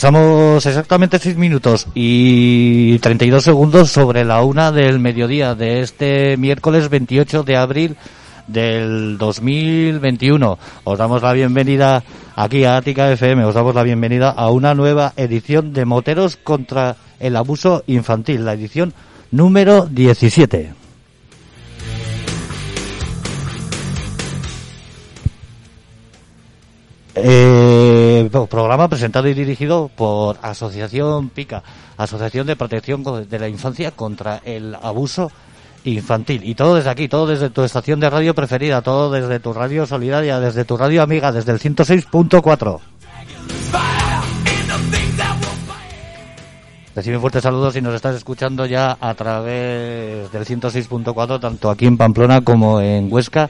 Pasamos exactamente 6 minutos y 32 segundos sobre la una del mediodía de este miércoles 28 de abril del 2021. Os damos la bienvenida aquí a Ática FM, os damos la bienvenida a una nueva edición de Moteros contra el abuso infantil, la edición número 17. Eh, programa presentado y dirigido por Asociación PICA, Asociación de Protección de la Infancia contra el Abuso Infantil. Y todo desde aquí, todo desde tu estación de radio preferida, todo desde tu radio solidaria, desde tu radio amiga, desde el 106.4. Recibe fuertes saludos si nos estás escuchando ya a través del 106.4, tanto aquí en Pamplona como en Huesca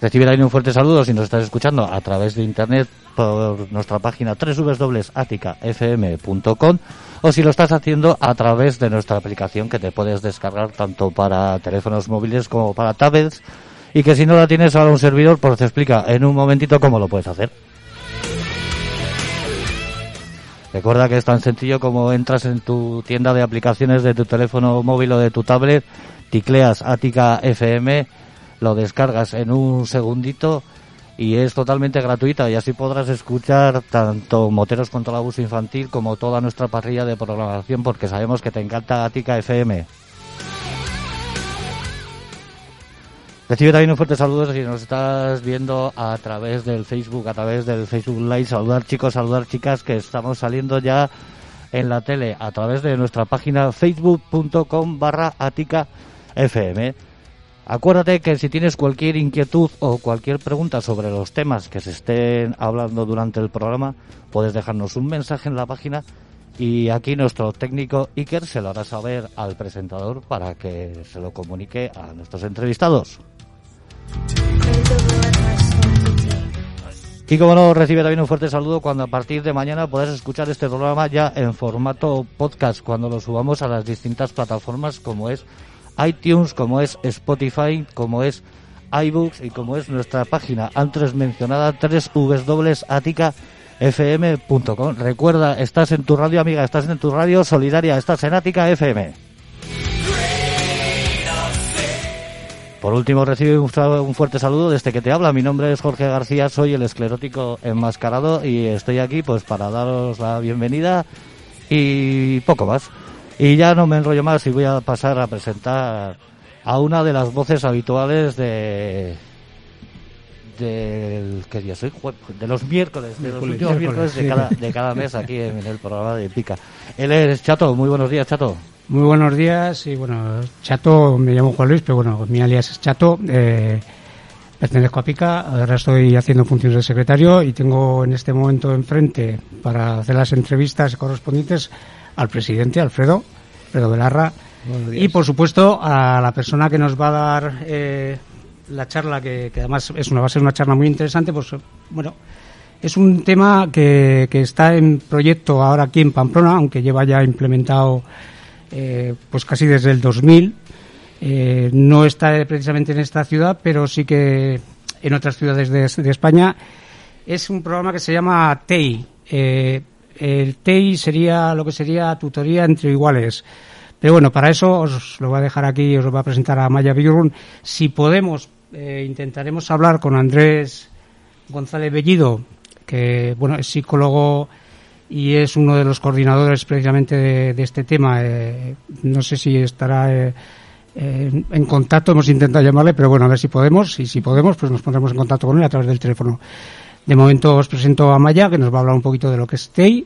Recibe también un fuerte saludo si nos estás escuchando a través de internet por nuestra página www.aticafm.com o si lo estás haciendo a través de nuestra aplicación que te puedes descargar tanto para teléfonos móviles como para tablets y que si no la tienes ahora un servidor pues te explica en un momentito cómo lo puedes hacer. Recuerda que es tan sencillo como entras en tu tienda de aplicaciones de tu teléfono móvil o de tu tablet, ticleas Atica FM lo descargas en un segundito y es totalmente gratuita y así podrás escuchar tanto Moteros contra el Abuso Infantil como toda nuestra parrilla de programación porque sabemos que te encanta Ática FM. Recibe también un fuerte saludo si nos estás viendo a través del Facebook, a través del Facebook Live. Saludar chicos, saludar chicas que estamos saliendo ya en la tele a través de nuestra página facebook.com barra Atica FM. Acuérdate que si tienes cualquier inquietud o cualquier pregunta sobre los temas que se estén hablando durante el programa, puedes dejarnos un mensaje en la página y aquí nuestro técnico Iker se lo hará saber al presentador para que se lo comunique a nuestros entrevistados. Y como no, recibe también un fuerte saludo cuando a partir de mañana puedas escuchar este programa ya en formato podcast, cuando lo subamos a las distintas plataformas como es iTunes, como es Spotify, como es iBooks y como es nuestra página antes mencionada www.aticafm.com. Recuerda, estás en tu radio amiga, estás en tu radio solidaria, estás en Ática FM. Por último, recibe un fuerte saludo desde que te habla. Mi nombre es Jorge García, soy el esclerótico enmascarado y estoy aquí pues para daros la bienvenida y poco más. Y ya no me enrollo más y voy a pasar a presentar a una de las voces habituales de del ¿qué día soy? de los miércoles, de los últimos miércoles de, cada, de cada mes aquí en, el programa de Pica. Él es Chato, muy buenos días Chato. Muy buenos días y bueno, Chato, me llamo Juan Luis, pero bueno, mi alias es Chato, eh, pertenezco a Pica, ahora estoy haciendo funciones de secretario y tengo en este momento enfrente para hacer las entrevistas correspondientes al presidente Alfredo, Alfredo Velarra, y por supuesto a la persona que nos va a dar eh, la charla, que, además es una, va a ser una charla muy interesante, pues bueno, es un tema que, que está en proyecto ahora aquí en Pamplona, aunque lleva ya implementado eh, pues casi desde el 2000. Eh, no está precisamente en esta ciudad, pero sí que en otras ciudades de, de España. Es un programa que se llama TEI, eh, el TEI sería lo que sería tutoría entre iguales. Pero bueno, para eso os lo voy a dejar aquí, os lo voy a presentar a Maya Birrun. Si podemos, eh, intentaremos hablar con Andrés González Bellido, que bueno es psicólogo y es uno de los coordinadores precisamente de, este tema. Eh, no sé si estará eh, en contacto, hemos intentado llamarle, pero bueno, a ver si podemos. Y si podemos, pues nos pondremos en contacto con él a través del teléfono. De momento os presento a Maya, que nos va a hablar un poquito de lo que es TEI.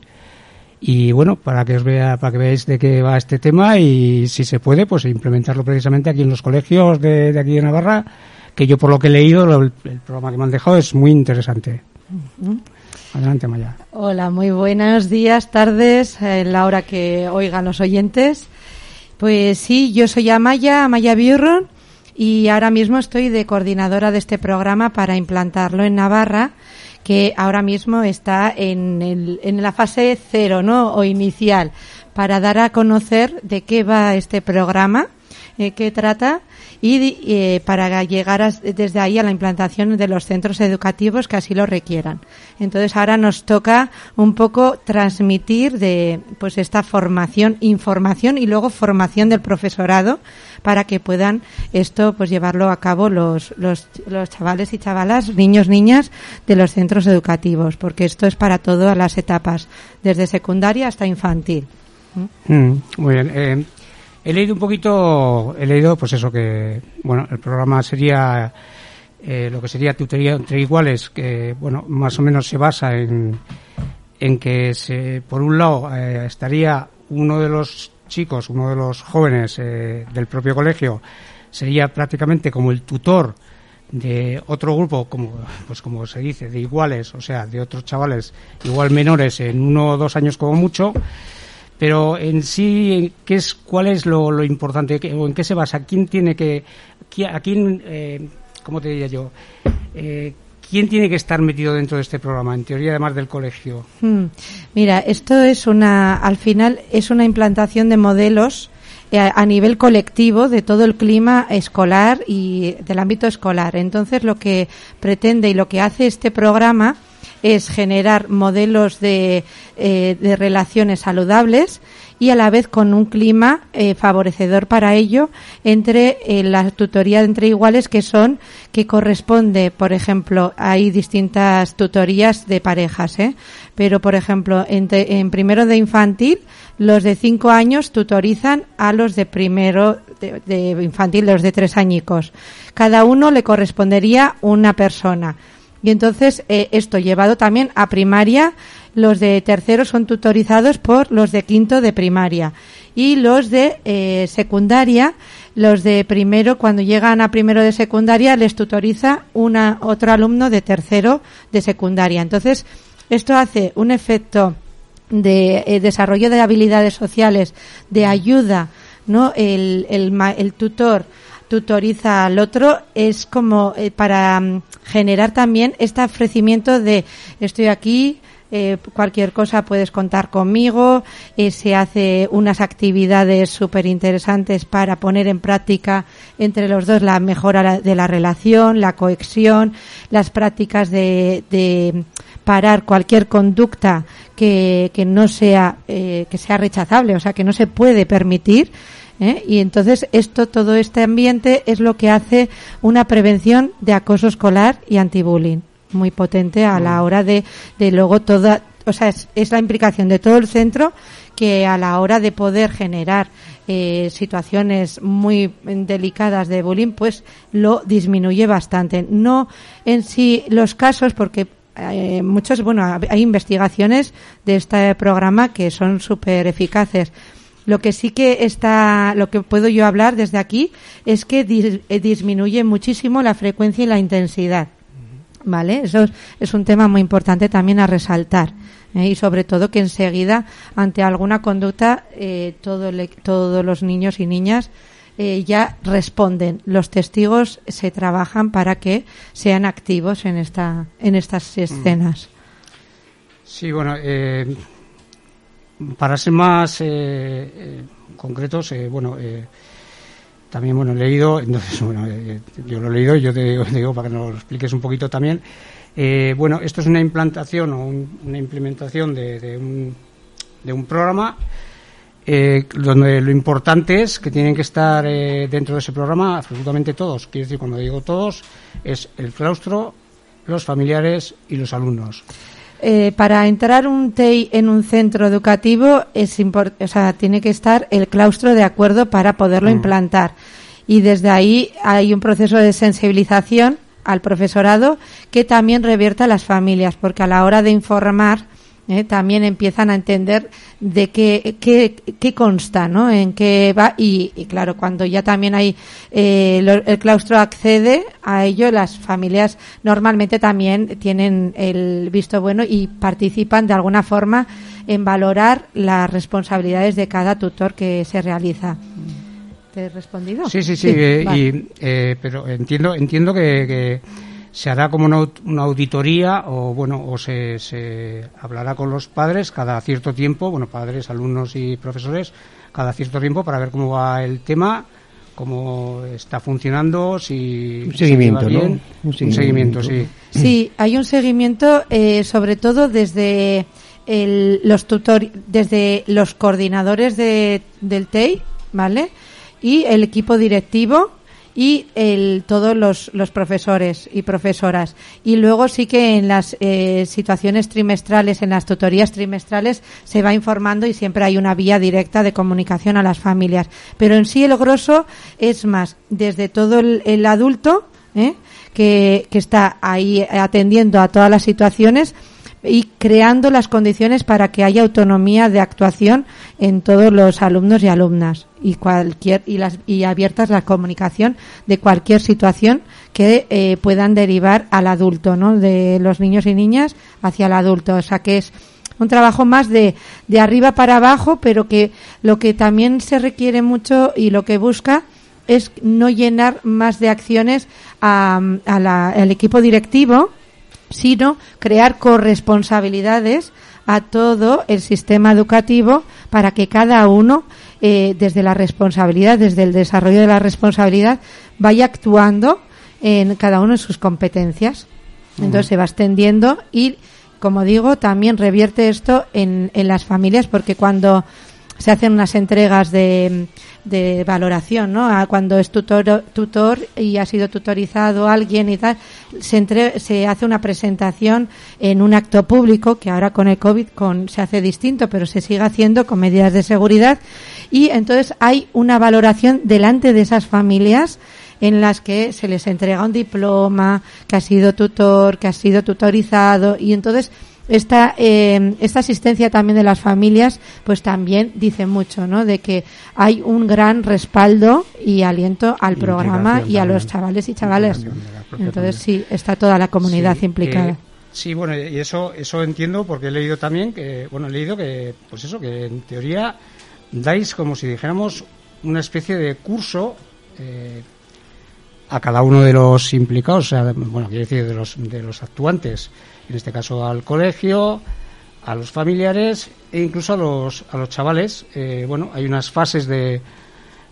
Y bueno, para que os vea, para que veáis de qué va este tema y si se puede, pues implementarlo precisamente aquí en los colegios de, aquí de Navarra, que yo por lo que he leído, el, programa que me han dejado es muy interesante. Adelante, Maya. Hola, muy buenos días, tardes, en la hora que oigan los oyentes. Pues sí, yo soy Amaya, Amaya Biurron, y ahora mismo estoy de coordinadora de este programa para implantarlo en Navarra que ahora mismo está en, el, en la fase cero, ¿no? O inicial, para dar a conocer de qué va este programa eh, que trata y eh, para llegar desde ahí a la implantación de los centros educativos que así lo requieran. Entonces ahora nos toca un poco transmitir de pues esta formación, información y luego formación del profesorado para que puedan esto pues llevarlo a cabo los, los, los chavales y chavalas, niños, niñas de los centros educativos, porque esto es para todas las etapas, desde secundaria hasta infantil. Mm, muy bien. Eh, he leído un poquito, he leído pues eso que, bueno, el programa sería eh, lo que sería tutoría entre iguales, que, bueno, más o menos se basa en, en que se, por un lado eh, estaría uno de los chicos, uno de los jóvenes del propio colegio, sería prácticamente como el tutor de otro grupo, como, pues como se dice, de iguales, o sea, de otros chavales igual menores en uno o dos años como mucho, pero en sí, ¿qué es, ¿cuál es lo, importante o en qué se basa? ¿Quién tiene que, a quién, eh, cómo te diría yo? Eh, ¿Quién tiene que estar metido dentro de este programa, en teoría además del colegio? Hmm. Mira, esto es una, al final es una implantación de modelos eh, a nivel colectivo de todo el clima escolar y del ámbito escolar. Entonces, lo que pretende y lo que hace este programa es generar modelos de, eh, de relaciones saludables y a la vez con un clima eh, favorecedor para ello entre eh, la tutoría entre iguales que son que corresponde por ejemplo hay distintas tutorías de parejas ¿eh? pero por ejemplo en, en primero de infantil los de cinco años tutorizan a los de primero de, de infantil los de tres añicos cada uno le correspondería una persona y entonces eh, esto llevado también a primaria, los de tercero son tutorizados por los de quinto de primaria y los de eh, secundaria, los de primero cuando llegan a primero de secundaria les tutoriza una otro alumno de tercero de secundaria. Entonces esto hace un efecto de eh, desarrollo de habilidades sociales, de ayuda, ¿no? El, el, el tutor tutoriza al otro es como eh, para mm, generar también este ofrecimiento de estoy aquí, eh, cualquier cosa puedes contar conmigo, eh, se hace unas actividades súper interesantes para poner en práctica entre los dos la mejora de la relación, la cohesión, las prácticas de, de parar cualquier conducta que, que no sea, que sea rechazable, o sea, que no se puede permitir ¿eh? Y entonces esto, todo este ambiente es lo que hace una prevención de acoso escolar y antibullying muy potente a la hora de, de luego toda, o sea, es, la implicación de todo el centro que a la hora de poder generar eh, situaciones muy delicadas de bullying, pues lo disminuye bastante. No en sí los casos, porque eh, muchos, bueno, hay investigaciones de este programa que son súper eficaces lo que sí que está, lo que puedo yo hablar desde aquí es que eh, disminuye muchísimo la frecuencia y la intensidad. ¿Vale? Eso es, un tema muy importante también a resaltar. ¿eh? Y sobre todo que enseguida, ante alguna conducta, eh, todo todos los niños y niñas ya responden. Los testigos se trabajan para que sean activos en, esta, en estas escenas. Sí, bueno, para ser más eh, eh, concretos, eh, bueno, también bueno he leído, entonces bueno, yo lo he leído, yo te digo, para que nos lo expliques un poquito también. bueno, esto es una implantación o una implementación de, un, de un programa donde lo importante es que tienen que estar dentro de ese programa absolutamente todos. Quiero decir, cuando digo todos, es el claustro, los familiares y los alumnos. Eh, para entrar un TEI en un centro educativo es o sea, tiene que estar el claustro de acuerdo para poderlo mm. implantar. Y desde ahí hay un proceso de sensibilización al profesorado que también revierta a las familias, porque a la hora de informar ¿eh? también empiezan a entender de qué, qué, consta, ¿no? En qué va y, claro, cuando ya también hay eh, el claustro accede a ello, las familias normalmente también tienen el visto bueno y participan de alguna forma en valorar las responsabilidades de cada tutor que se realiza. ¿Te he respondido? Sí, sí, sí, eh, y, pero entiendo, entiendo que se hará como una, auditoría o bueno o se, se, hablará con los padres cada cierto tiempo bueno padres alumnos y profesores cada cierto tiempo para ver cómo va el tema cómo está funcionando, si un seguimiento, bien. Un seguimiento, sí. Sí, hay un seguimiento, eh, sobre todo desde los tutor, desde los coordinadores de, del TEI, ¿vale? Y el equipo directivo y el, todos los, los, profesores y profesoras. Y luego sí que en las eh, situaciones trimestrales, en las tutorías trimestrales, se va informando y siempre hay una vía directa de comunicación a las familias. Pero en sí el grosso es más desde todo el, adulto ¿eh? que, que está ahí atendiendo a todas las situaciones y creando las condiciones para que haya autonomía de actuación en todos los alumnos y alumnas y cualquier y las y abiertas la comunicación de cualquier situación que eh, puedan derivar al adulto, ¿no? De los niños y niñas hacia el adulto, o sea que es un trabajo más de, de arriba para abajo, pero que lo que también se requiere mucho y lo que busca es no llenar más de acciones a, al equipo directivo, sino crear corresponsabilidades a todo el sistema educativo para que cada uno, eh, desde la responsabilidad, desde el desarrollo de la responsabilidad, vaya actuando en cada uno de sus competencias. Entonces se va extendiendo y, como digo, también revierte esto en, en las familias porque cuando se hacen unas entregas de, de valoración, ¿no? cuando es tutor, tutor y ha sido tutorizado alguien y tal, se, entre, se hace una presentación en un acto público, que ahora con el COVID con, se hace distinto, pero se sigue haciendo con medidas de seguridad. Y entonces hay una valoración delante de esas familias en las que se les entrega un diploma, que ha sido tutor, que ha sido tutorizado, y entonces esta, eh, esta asistencia también de las familias, pues también dice mucho, ¿no? De que hay un gran respaldo y aliento al programa y a los chavales y chavales. Entonces sí, está toda la comunidad implicada. Eh, sí, bueno, y eso, eso entiendo porque he leído también que, bueno, he leído que, pues eso, que en teoría dais como si dijéramos una especie de curso eh, a cada uno de los implicados, o sea, bueno, quiero decir, de los, de los actuantes en este caso al colegio, a los familiares e incluso a los, a los chavales. Eh, bueno, hay unas fases de,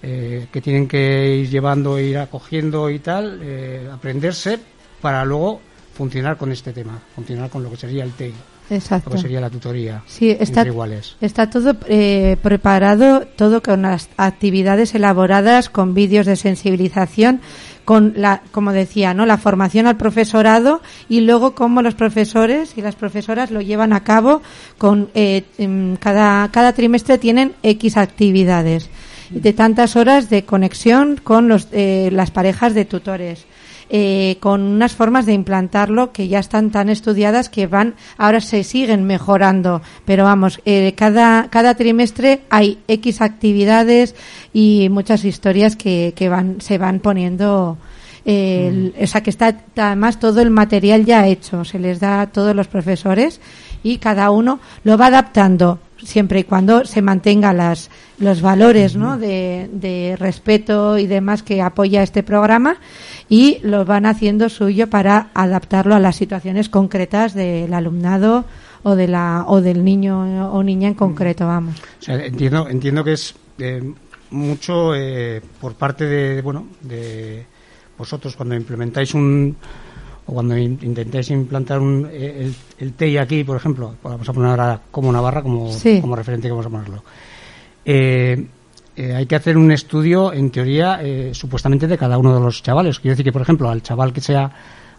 eh, que tienen que ir llevando, ir acogiendo y tal, eh, aprenderse para luego funcionar con este tema, funcionar con lo que sería el TEI. Exacto. Lo que sería la tutoría. Sí, está, iguales. está todo preparado, todo con las actividades elaboradas, con vídeos de sensibilización con la, como decía, ¿no? La formación al profesorado y luego cómo los profesores y las profesoras lo llevan a cabo con eh, cada, cada trimestre tienen X actividades de tantas horas de conexión con los, eh, las parejas de tutores. Eh, con unas formas de implantarlo que ya están tan estudiadas que van, ahora se siguen mejorando, pero vamos, eh, cada, cada trimestre hay X actividades y muchas historias que, que van, se van poniendo, el, mm. o sea que está además todo el material ya hecho, se les da a todos los profesores y cada uno lo va adaptando siempre y cuando se mantenga las, los valores ¿no? de, de, respeto y demás que apoya este programa y lo van haciendo suyo para adaptarlo a las situaciones concretas del alumnado o de la o del niño o niña en concreto vamos. Entiendo entiendo que es eh, mucho eh, por parte de bueno de vosotros cuando implementáis un o cuando intentéis implantar un, eh, el, el TEI aquí, por ejemplo, vamos a poner ahora como Navarra como, como referente que vamos a ponerlo. Eh, eh, hay que hacer un estudio, en teoría, supuestamente de cada uno de los chavales. Quiero decir que, por ejemplo, al chaval que sea,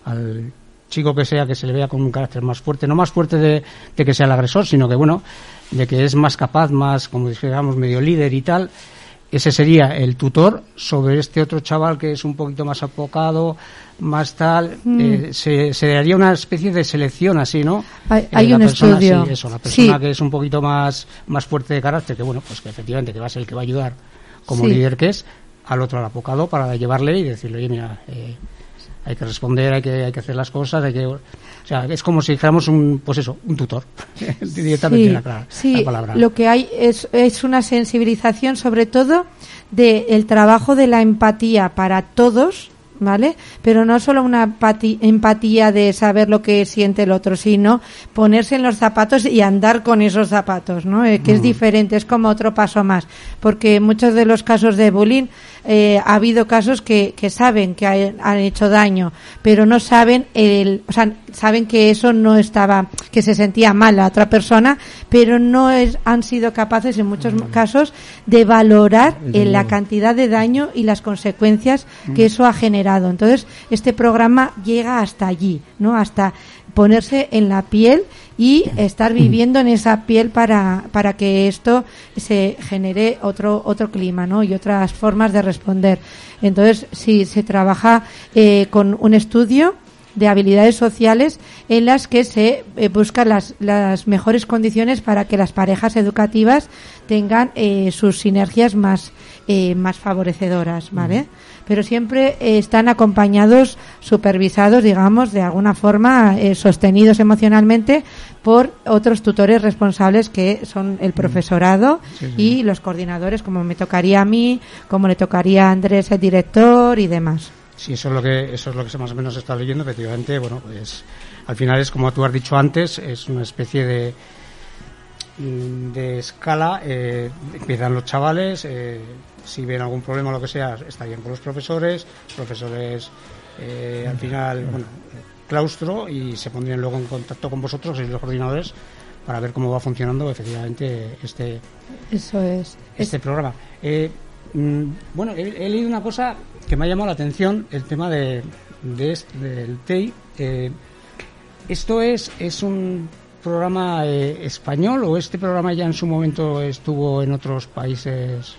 al chico que sea, que se le vea con un carácter más fuerte, no más fuerte de, de que sea el agresor, sino que, bueno, de que es más capaz, más, como dijéramos, medio líder y tal, ese sería el tutor sobre este otro chaval que es un poquito más apocado, más tal. Mm. Eh, se, se, daría una especie de selección así, ¿no? Hay, eh, un estudio. Sí, eso, la persona que es un poquito más, más fuerte de carácter, que bueno, pues que efectivamente que va a ser el que va a ayudar como líder que es, al otro al apocado para llevarle y decirle, oye, mira, eh, hay que responder, hay que, hay que hacer las cosas, hay que... O sea, es como si dijéramos un, pues eso, un tutor, directamente sí, la, palabra. lo que hay es, es una sensibilización sobre todo del trabajo de la empatía para todos, ¿vale? Pero no solo una empatía de saber lo que siente el otro, sino ponerse en los zapatos y andar con esos zapatos, ¿no? Eh, que es diferente, es como otro paso más. Porque muchos de los casos de bullying eh, ha habido casos que, que saben que han hecho daño, pero no saben el, o sea, saben que eso no estaba, que se sentía mal la otra persona, pero no es, han sido capaces en muchos casos de valorar eh, la cantidad de daño y las consecuencias que mm. eso ha generado. Entonces, este programa llega hasta allí, ¿no? Hasta ponerse en la piel y estar viviendo en esa piel para, para que esto se genere otro, otro clima ¿no? y otras formas de responder. Entonces, sí, se trabaja eh, con un estudio de habilidades sociales en las que se eh, buscan las, las, mejores condiciones para que las parejas educativas tengan eh, sus sinergias más, más favorecedoras, ¿vale? Pero siempre eh, están acompañados, supervisados, digamos, de alguna forma, eh, sostenidos emocionalmente por otros tutores responsables que son el profesorado y los coordinadores, como me tocaría a mí, como le tocaría a Andrés, el director y demás. Sí, eso es lo que eso es lo que más o menos está leyendo. Efectivamente, bueno, pues al final es como tú has dicho antes, es una especie de mm, de escala. Eh, empiezan los chavales, eh, si ven algún problema o lo que sea, estarían con los profesores, profesores eh, al final, bueno, claustro y se pondrían luego en contacto con vosotros y los coordinadores para ver cómo va funcionando efectivamente este eso es. este programa. Eh, mm, bueno he, leído una cosa que me ha llamado la atención el tema de, del TEI. Eh, esto es es un programa español o este programa ya en su momento estuvo en otros países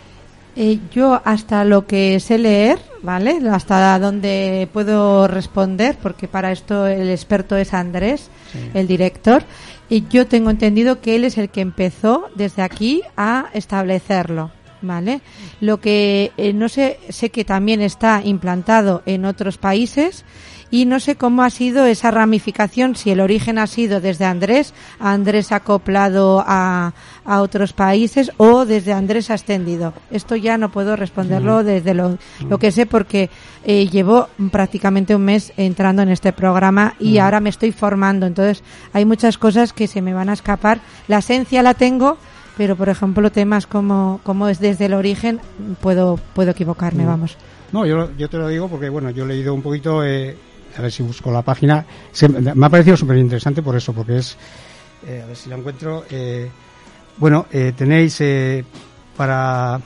eh, yo hasta lo que sé leer, ¿vale? Hasta donde puedo responder, porque para esto el experto es Andrés, el director, y yo tengo entendido que él es el que empezó desde aquí a establecerlo. ¿Vale? Lo que eh, no sé, sé que también está implantado en otros países y no sé cómo ha sido esa ramificación, si el origen ha sido desde Andrés, Andrés acoplado a, a otros países o desde Andrés ascendido. Esto ya no puedo responderlo desde lo, lo, que sé porque eh, llevo prácticamente un mes entrando en este programa y ahora me estoy formando. Entonces hay muchas cosas que se me van a escapar. La esencia la tengo, pero por ejemplo temas como, como es desde el origen puedo, puedo equivocarme, vamos. No, yo, yo te lo digo porque bueno, yo he leído un poquito... Eh a ver si busco la página. me ha parecido súper interesante por eso, porque es, eh, a ver si la encuentro. Eh, bueno, eh, tenéis para,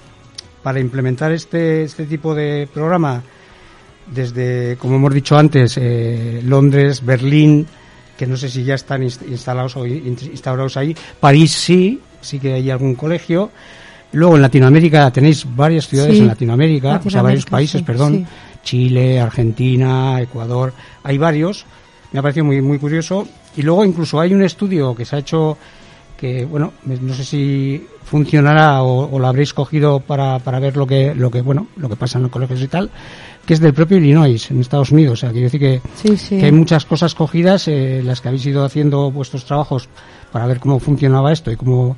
para implementar este, este tipo de programa desde, como hemos dicho antes, Londres, Berlín, que no sé si ya están instalados o instaurados ahí, París sí, sí que hay algún colegio. Luego en Latinoamérica tenéis varias ciudades en Latinoamérica, o sea, varios países, perdón. Chile, Argentina, Ecuador, hay varios. Me ha parecido muy, muy curioso. Y luego incluso hay un estudio que se ha hecho que, bueno, no sé si funcionará o, lo habréis cogido para, para ver lo que, lo que, bueno, lo que pasa en los colegios y tal, que es del propio Illinois, en Estados Unidos. O sea, quiero decir que, que hay muchas cosas cogidas, eh, las que habéis ido haciendo vuestros trabajos para ver cómo funcionaba esto y cómo,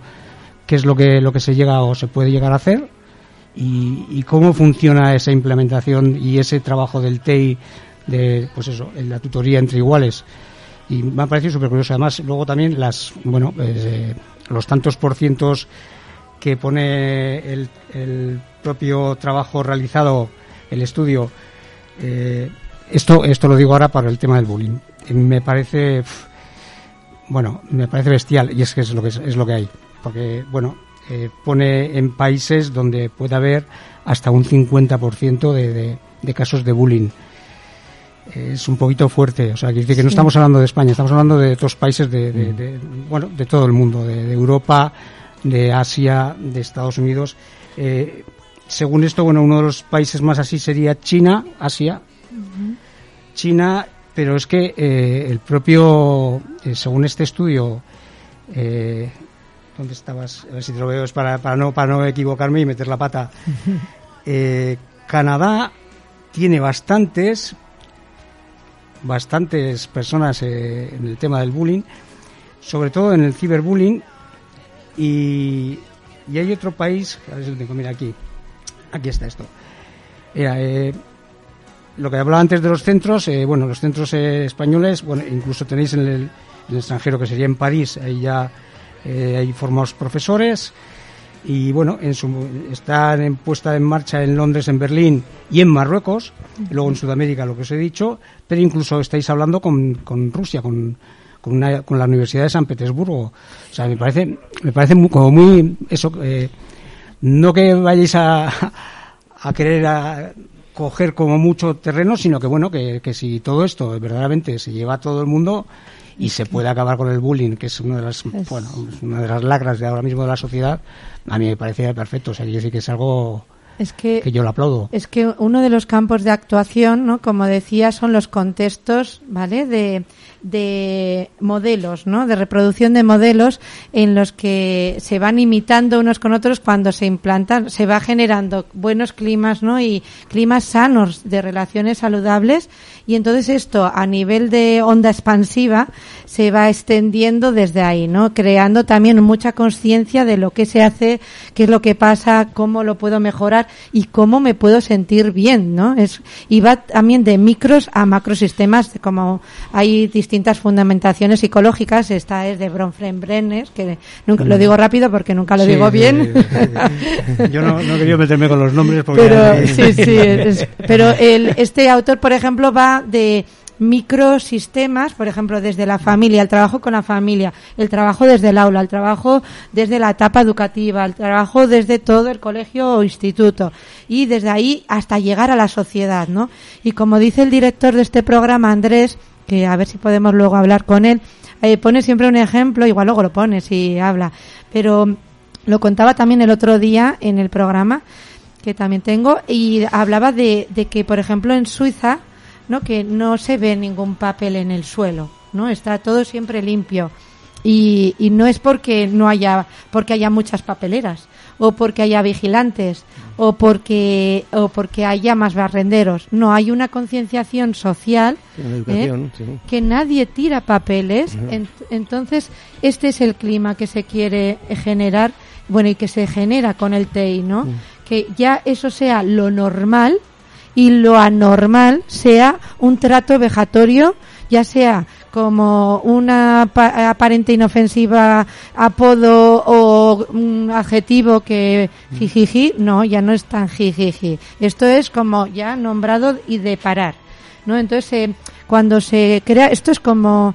qué es lo que, lo que se llega o se puede llegar a hacer y, cómo funciona esa implementación y ese trabajo del TEI de, pues eso, en la tutoría entre iguales. Y me ha parecido súper curioso. Además, luego también las, bueno, eh, los tantos por cientos que pone el, propio trabajo realizado, el estudio. Eh, esto, esto lo digo ahora para el tema del bullying. Me parece, bueno, me parece bestial y es que es lo que es lo que hay. Porque, bueno, eh, pone en países donde puede haber hasta un 50% de, de, casos de bullying. Es un poquito fuerte, o sea, quiere decir que no estamos hablando de España, estamos hablando de otros países de, de mm. bueno, de todo el mundo, de, Europa, de Asia, de Estados Unidos. Eh, según esto, bueno, uno de los países más así sería China, Asia. China, pero es que eh, el propio, según este estudio, eh, ¿Dónde estabas? A ver si te lo veo, es para, para, no, para no equivocarme y meter la pata. Eh, Canadá tiene bastantes, bastantes personas eh, en el tema del bullying, sobre todo en el ciberbullying, y, y hay otro país, a ver si lo tengo, mira aquí, aquí está esto. Era, eh, lo que hablaba antes de los centros, eh, bueno, los centros eh, españoles, bueno, incluso tenéis en el, en el extranjero, que sería en París, ahí ya eh, hay formados profesores. Y bueno, en su, están en puesta en marcha en Londres, en Berlín y en Marruecos, y luego en Sudamérica, lo que os he dicho, pero incluso estáis hablando con, con Rusia, con, con, una- con la Universidad de San Petersburgo. O sea, me parece, me parece muy, como muy, eso, eh, no que vayáis a, a querer a coger como mucho terreno, sino que bueno, que, que si todo esto verdaderamente se lleva a todo el mundo y se puede acabar con el bullying, que es una de las, Es- bueno, una de las lacras de ahora mismo de la sociedad, a mí me parece perfecto. O sea, yo sí que es algo Es que, que yo lo aplaudo. es que uno de los campos de actuación, ¿no? Como decía, son los contextos, ¿vale? De, de modelos, ¿no? De reproducción de modelos en los que se van imitando unos con otros cuando se implantan, se va generando buenos climas, ¿no? Y climas sanos de relaciones saludables y entonces esto a nivel de onda expansiva se va extendiendo desde ahí, ¿no? Creando también mucha conciencia de lo que se hace, qué es lo que pasa, cómo lo puedo mejorar y cómo me puedo sentir bien, ¿no? Es, y va también de micros a macrosistemas, como hay distintas fundamentaciones psicológicas, esta es de Bronfenbrenner, que nunca, lo digo rápido porque nunca lo Sí, digo bien. sí. Yo no, querido meterme con los nombres porque... pero sí, sí, es- pero el, este autor, por ejemplo, va de microsistemas, por ejemplo, desde la familia, el trabajo con la familia, el trabajo desde el aula, el trabajo desde la etapa educativa, el trabajo desde todo el colegio o instituto y desde ahí hasta llegar a la sociedad, ¿no? Y como dice el director de este programa, Andrés, que a ver si podemos luego hablar con él, eh, pone siempre un ejemplo, igual luego lo pone si habla, pero lo contaba también el otro día en el programa que también tengo y hablaba de, de que por ejemplo en Suiza no que no se ve ningún papel en el suelo no está todo siempre limpio y, y no es porque no haya porque haya muchas papeleras o porque haya vigilantes o porque o porque haya más barrenderos no hay una concienciación social ¿eh? sí. que nadie tira papeles. En- entonces, este es el clima que se quiere generar, bueno, y que se genera con el TEI, ¿no? Que ya eso sea lo normal y lo anormal sea un trato vejatorio, ya sea como una pa- aparente inofensiva apodo o un adjetivo que jijiji, no, ya no es tan jijiji. Esto es como ya nombrado y de parar. ¿no? Entonces, eh, cuando se crea, esto es como,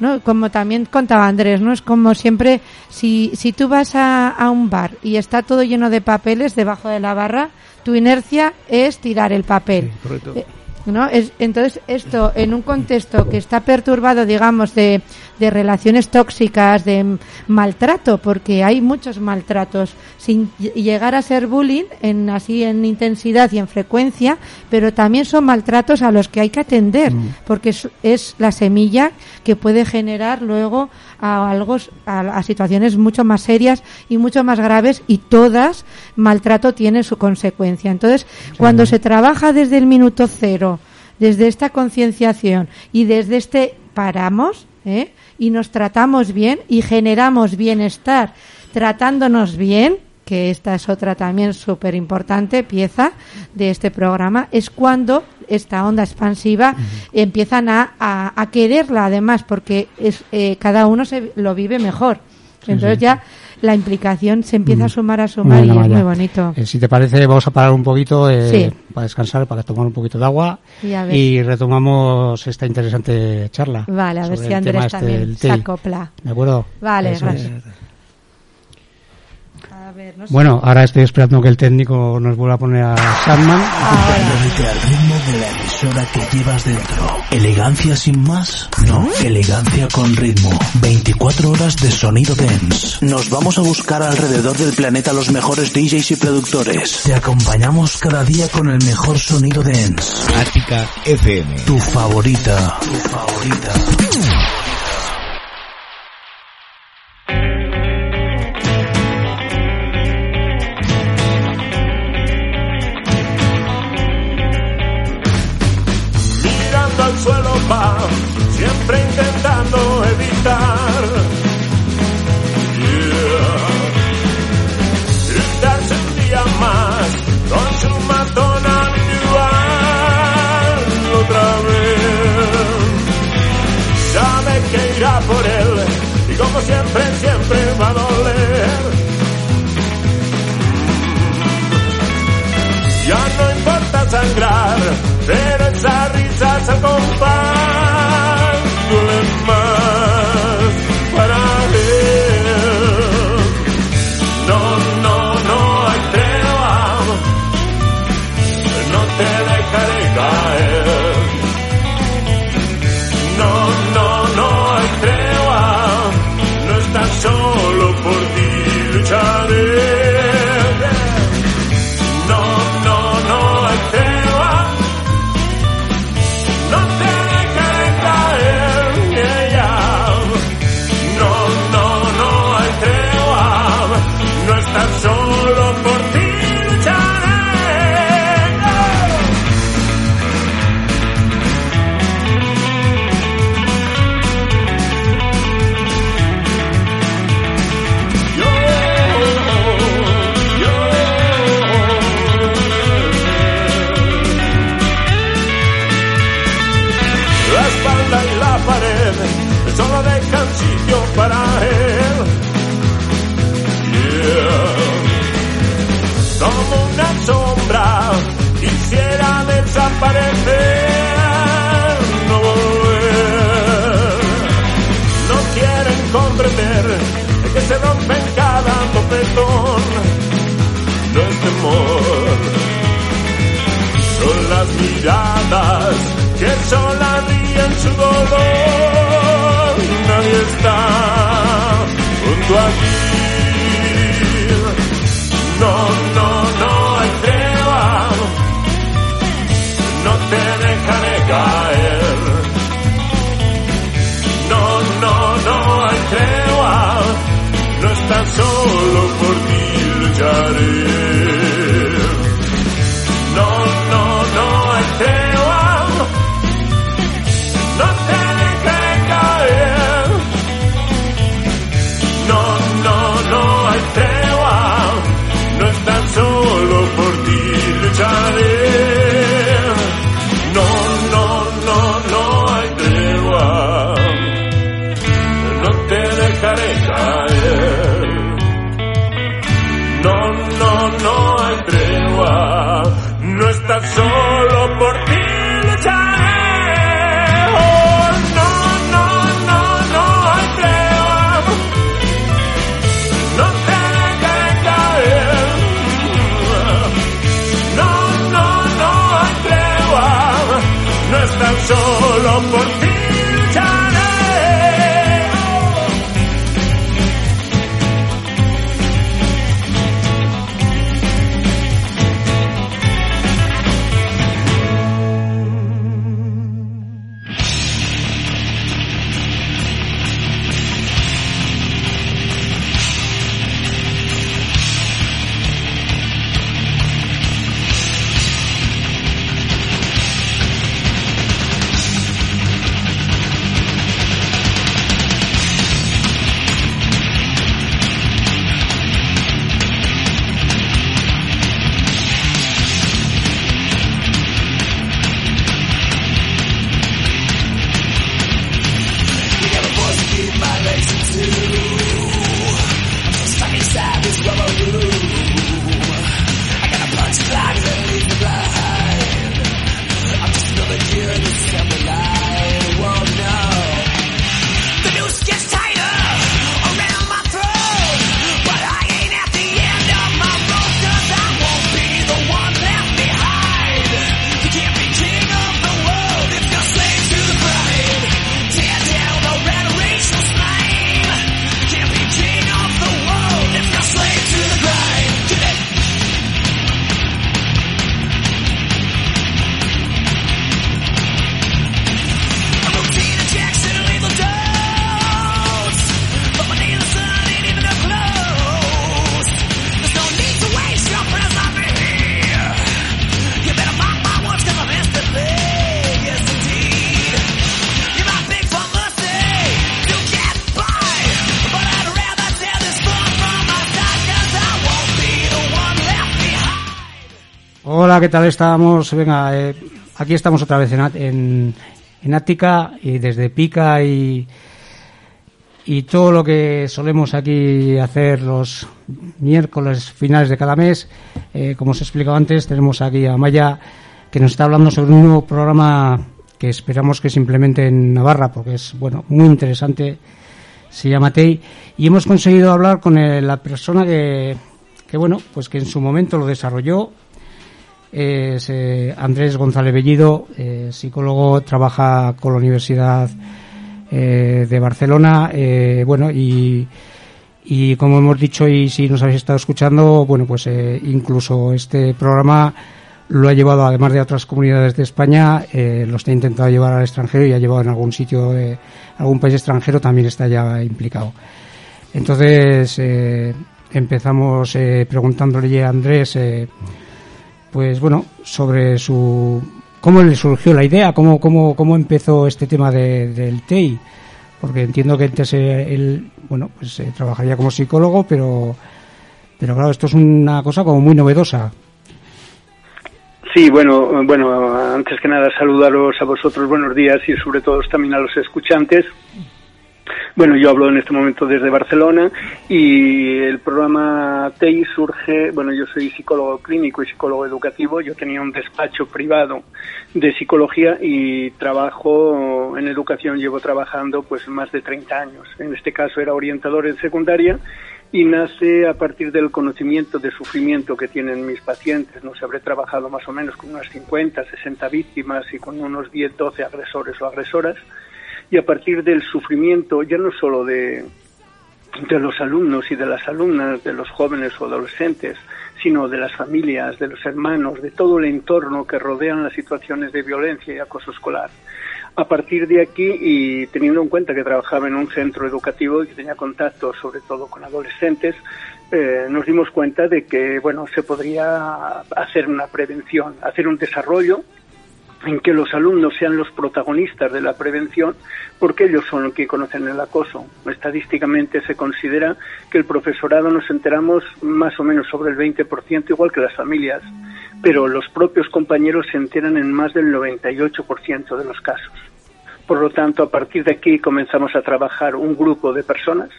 ¿no? Como también contaba Andrés, ¿no? Es como siempre, si, si tú vas a, a un bar y está todo lleno de papeles debajo de la barra, tu inercia es tirar el papel. Sí. Eh, ¿no? Es, entonces, esto en un contexto que está perturbado, digamos, de, de relaciones tóxicas, de maltrato, porque hay muchos maltratos, sin ll- llegar a ser bullying, en, así en intensidad y en frecuencia, pero también son maltratos a los que hay que atender, porque es, es la semilla que puede generar luego a algo, a, a situaciones mucho más serias y mucho más graves y todas maltrato tiene su consecuencia. Entonces, cuando se trabaja desde el minuto cero, desde esta concienciación y desde este paramos ¿eh? Y nos tratamos bien y generamos bienestar tratándonos bien, que esta es otra también súper importante pieza de este programa, es cuando esta onda expansiva empiezan a, a, a quererla además porque es, eh, cada uno se lo vive mejor. Entonces ya la implicación se empieza a sumar a sumar Bueno, y es Maya, muy bonito. eh, si te parece, vamos a parar un poquito eh, Sí. para descansar, para tomar un poquito de agua Y y retomamos esta interesante charla. Vale, a ver si Andrés este también del se acopla. ¿De acuerdo? Vale, Eso gracias. es. Ver, no sé. Bueno, ahora estoy esperando que el técnico nos vuelva a poner a Sandman. Ahora. Al ritmo de la emisora que llevas dentro. ¿Elegancia sin más? No, elegancia con ritmo. 24 horas de sonido dance. Nos vamos a buscar alrededor del planeta los mejores DJs y productores. Te acompañamos cada día con el mejor sonido dance. Ática FM. Tu favorita. Tu favorita. trampa, siempre intentando evitar. Yeah. Y darse un día más con su matón habitual otra vez. Sabe que irá por él y como siempre, siempre va a doler. Ya no importa sangrar, pero esa risa se acompaña. Desaparecer, no volver. No quieren comprender que se rompe en cada topetón. No es temor, son las miradas que sola ríen su dolor. Nadie está junto a ti. Solo por ti. Hola, ¿qué tal estamos? Venga, eh, aquí estamos otra vez en, en, Ática y desde Pica y, y todo lo que solemos aquí hacer los miércoles finales de cada mes. Eh, como os he explicado antes, tenemos aquí a Maya que nos está hablando sobre un nuevo programa que esperamos que se implemente en Navarra, porque es bueno muy interesante. Se llama TEI y hemos conseguido hablar con el- la persona que, que bueno, pues que en su momento lo desarrolló. Es eh, Andrés González Bellido, eh, psicólogo, trabaja con la Universidad eh, de Barcelona, eh, bueno y y como hemos dicho y si nos habéis estado escuchando, bueno, pues eh, incluso este programa lo ha llevado, además de otras comunidades de España, eh, lo está intentando llevar al extranjero y ha llevado en algún sitio, algún país extranjero también está ya implicado. Entonces, empezamos preguntándole a Andrés, pues bueno, sobre su cómo le surgió la idea, cómo, cómo, cómo empezó este tema de- del TEI porque entiendo que antes eh, él, bueno, pues eh, trabajaría como psicólogo, pero, pero claro, esto es una cosa como muy novedosa. Sí, bueno, bueno, antes que nada saludaros a vosotros, buenos días y sobre todo también a los escuchantes. Bueno, yo hablo en este momento desde Barcelona y el programa TEI surge, bueno, yo soy psicólogo clínico y psicólogo educativo, yo tenía un despacho privado de psicología y trabajo en educación, llevo trabajando pues más de 30 años. En este caso era orientador en secundaria y nace a partir del conocimiento de sufrimiento que tienen mis pacientes. Nos habré trabajado más o menos con unas 50, 60 víctimas y con unos 10, 12 agresores o agresoras. Y a partir del sufrimiento, ya no solo de, de los alumnos y de las alumnas, de los jóvenes o adolescentes, sino de las familias, de los hermanos, de todo el entorno que rodean las situaciones de violencia y acoso escolar. A partir de aquí, y teniendo en cuenta que trabajaba en un centro educativo y que tenía contacto sobre todo con adolescentes, eh, nos dimos cuenta de que bueno se podría hacer una prevención, hacer un desarrollo en que los alumnos sean los protagonistas de la prevención, porque ellos son los que conocen el acoso. Estadísticamente se considera que el profesorado nos enteramos más o menos sobre el 20%, igual que las familias, pero los propios compañeros se enteran en más del 98% de los casos. Por lo tanto, a partir de aquí comenzamos a trabajar un grupo de personas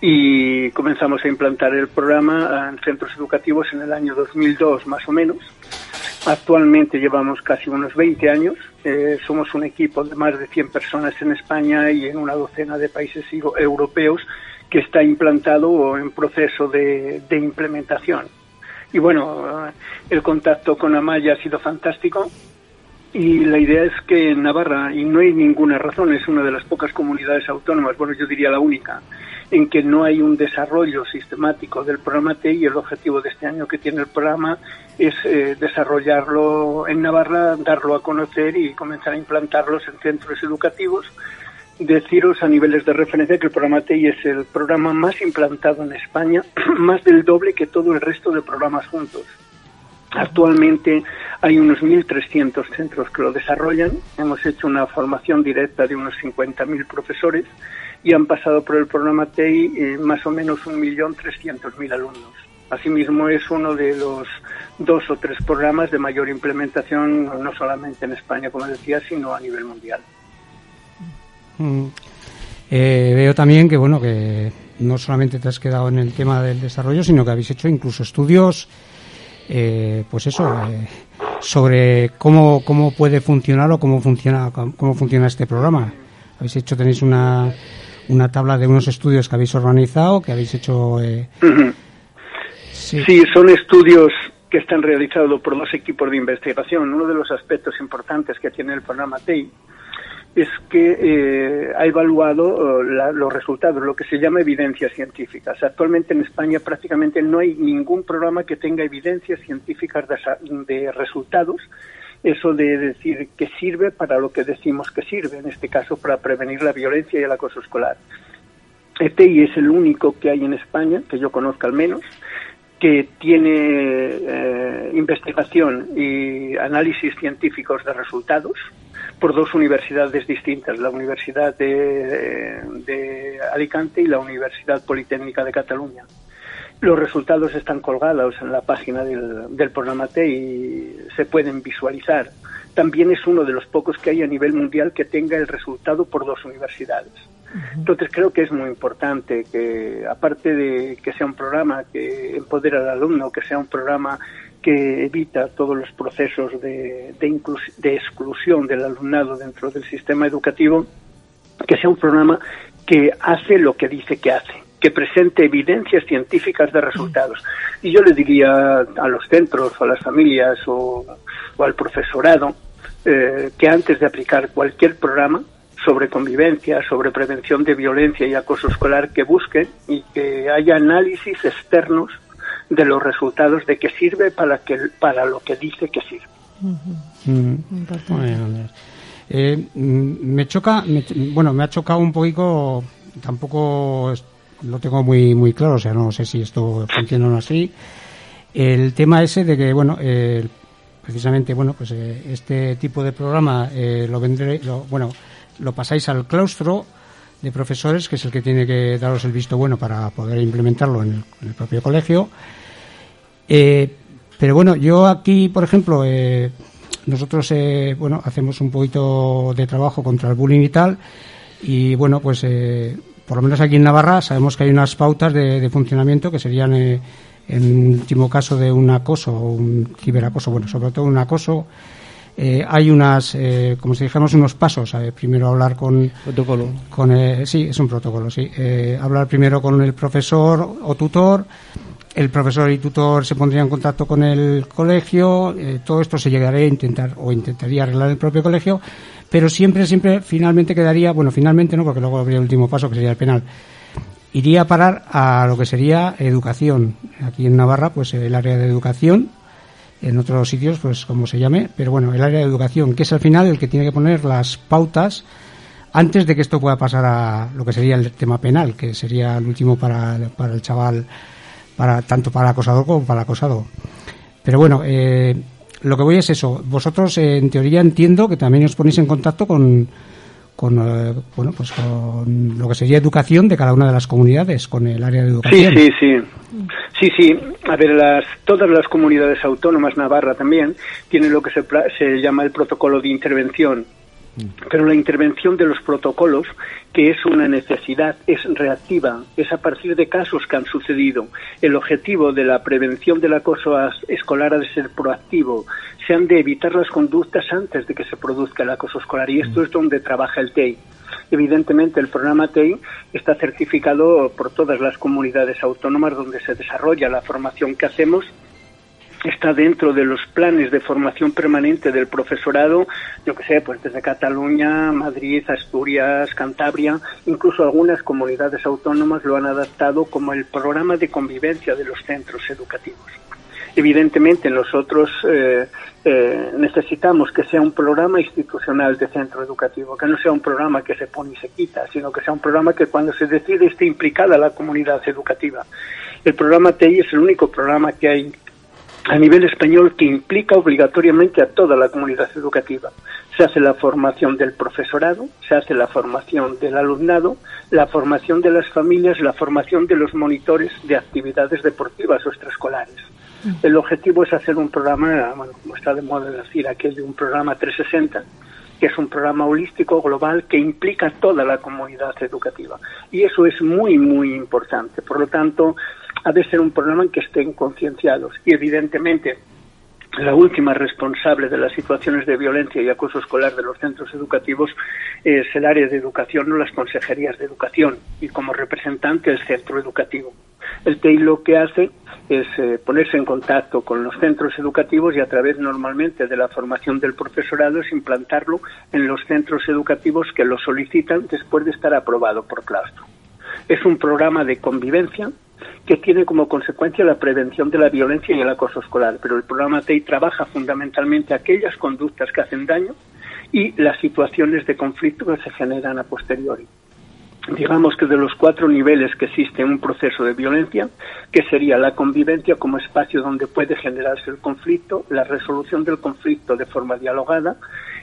y comenzamos a implantar el programa en centros educativos en el año 2002 más o menos. Actualmente llevamos casi unos 20 años. Eh, somos un equipo de más de 100 personas en España y en una docena de países europeos que está implantado o en proceso de, de implementación. Y bueno, eh, el contacto con Amaya ha sido fantástico. Y la idea es que en Navarra, y no hay ninguna razón, es una de las pocas comunidades autónomas, bueno, yo diría la única, en que no hay un desarrollo sistemático del programa T y el objetivo de este año que tiene el programa es eh, desarrollarlo en Navarra, darlo a conocer y comenzar a implantarlos en centros educativos. Deciros a niveles de referencia que el programa TI es el programa más implantado en España, más del doble que todo el resto de programas juntos. Actualmente hay unos 1.300 centros que lo desarrollan. Hemos hecho una formación directa de unos 50.000 profesores y han pasado por el programa TEI eh, más o menos 1.300.000 alumnos. Asimismo, es uno de los dos o tres programas de mayor implementación, no solamente en España, como decía, sino a nivel mundial. Mm. Eh, veo también que bueno que no solamente te has quedado en el tema del desarrollo, sino que habéis hecho incluso estudios, eh, pues eso, eh, sobre cómo cómo puede funcionar o cómo funciona cómo funciona este programa. Habéis hecho tenéis una una tabla de unos estudios que habéis organizado, que habéis hecho. eh, sí. Sí, son estudios que están realizados por dos equipos de investigación. Uno de los aspectos importantes que tiene el programa TEI es que eh, ha evaluado eh, la- los resultados, lo que se llama evidencias científicas. Actualmente en España prácticamente no hay ningún programa que tenga evidencias científicas de resultados. Eso de decir que sirve para lo que decimos que sirve, en este caso para prevenir la violencia y el acoso escolar. ETI es el único que hay en España, que yo conozca al menos, que tiene eh, investigación y análisis científicos de resultados por dos universidades distintas, la Universidad de, de Alicante y la Universidad Politécnica de Cataluña. Los resultados están colgados en la página del, del programa T y se pueden visualizar. También es uno de los pocos que hay a nivel mundial que tenga el resultado por dos universidades. Entonces creo que es muy importante que, aparte de que sea un programa que empodera al alumno, que sea un programa que evita todos los procesos de, de, de exclusión del alumnado dentro del sistema educativo, que sea un programa que hace lo que dice que hace, que presente evidencias científicas de resultados. Y yo le diría a los centros, a las familias o, o al profesorado eh, que antes de aplicar cualquier programa sobre convivencia, sobre prevención de violencia y acoso escolar, que busquen y que haya análisis externos de los resultados de que sirve para que para lo que dice que sirve. Mm. Bueno, eh, mm, me choca, me- bueno, me ha chocado un poquito, tampoco es- lo tengo muy muy claro, o sea, no sé si esto funciona o no así. El tema ese de que, bueno, eh, precisamente, bueno, pues eh, este tipo de programa eh, lo vendré, lo, bueno, lo pasáis al claustro de profesores, que es el que tiene que daros el visto bueno para poder implementarlo en el, en el propio colegio. Pero bueno, yo aquí, por ejemplo, nosotros, bueno, hacemos un poquito de trabajo contra el bullying y tal, y bueno, pues por lo menos aquí en Navarra sabemos que hay unas pautas de, de funcionamiento que serían, eh, en último caso de un acoso o un ciberacoso, bueno, sobre todo un acoso, eh, hay unas, eh, como si dijéramos, unos pasos. eh, primero hablar con, Protocolo. con sí, es un protocolo, sí. Hablar primero con el profesor o tutor. El profesor y tutor se pondrían en contacto con el colegio. todo esto se llegaría a intentar o intentaría arreglar el propio colegio. Pero siempre, siempre, finalmente quedaría, bueno, finalmente no, porque luego habría el último paso que sería el penal. Iría a parar a lo que sería educación. Aquí en Navarra, pues el área de educación en otros sitios, pues como se llame, pero bueno, el área de educación, que es al final el que tiene que poner las pautas antes de que esto pueda pasar a lo que sería el tema penal, que sería el último para, para el chaval, para tanto para el acosador como para acosado. Pero bueno, eh, lo que voy es eso. Vosotros, eh, en teoría, entiendo que también os ponéis en contacto con, con eh, bueno, pues con lo que sería educación de cada una de las comunidades, con el área de Sí, educación. sí, sí. Sí, sí. A ver, las, todas las comunidades autónomas, Navarra también, tienen lo que se, se llama el protocolo de intervención. Pero la intervención de los protocolos, que es una necesidad, es reactiva, es a partir de casos que han sucedido. El objetivo de la prevención del acoso escolar ha de ser proactivo. Se han de evitar las conductas antes de que se produzca el acoso escolar y esto es donde trabaja el TEI. Evidentemente, el programa TEI está certificado por todas las comunidades autónomas donde se desarrolla la formación que hacemos está dentro de los planes de formación permanente del profesorado, yo que sé, pues desde Cataluña, Madrid, Asturias, Cantabria, incluso algunas comunidades autónomas lo han adaptado como el programa de convivencia de los centros educativos. Evidentemente nosotros eh, eh, necesitamos que sea un programa institucional de centro educativo, que no sea un programa que se pone y se quita, sino que sea un programa que cuando se decide esté implicada la comunidad educativa. El programa TEI es el único programa que hay a nivel español que implica obligatoriamente a toda la comunidad educativa. Se hace la formación del profesorado, se hace la formación del alumnado, la formación de las familias, la formación de los monitores de actividades deportivas o extraescolares. El objetivo es hacer un programa, bueno, como está de moda decir aquello, un programa 360, que es un programa holístico global que implica a toda la comunidad educativa. Y eso es muy, muy importante. Por lo tanto, ha de ser un programa en que estén concienciados. Y evidentemente, la última responsable de las situaciones de violencia y acoso escolar de los centros educativos es el área de educación o las consejerías de educación y como representante el centro educativo. El TEI lo que hace es eh, ponerse en contacto con los centros educativos y a través normalmente de la formación del profesorado es implantarlo en los centros educativos que lo solicitan después de estar aprobado por claustro. Es un programa de convivencia que tiene como consecuencia la prevención de la violencia y el acoso escolar, pero el programa TEI trabaja fundamentalmente aquellas conductas que hacen daño y las situaciones de conflicto que se generan a posteriori. Digamos que de los cuatro niveles que existe un proceso de violencia, que sería la convivencia como espacio donde puede generarse el conflicto, la resolución del conflicto de forma dialogada,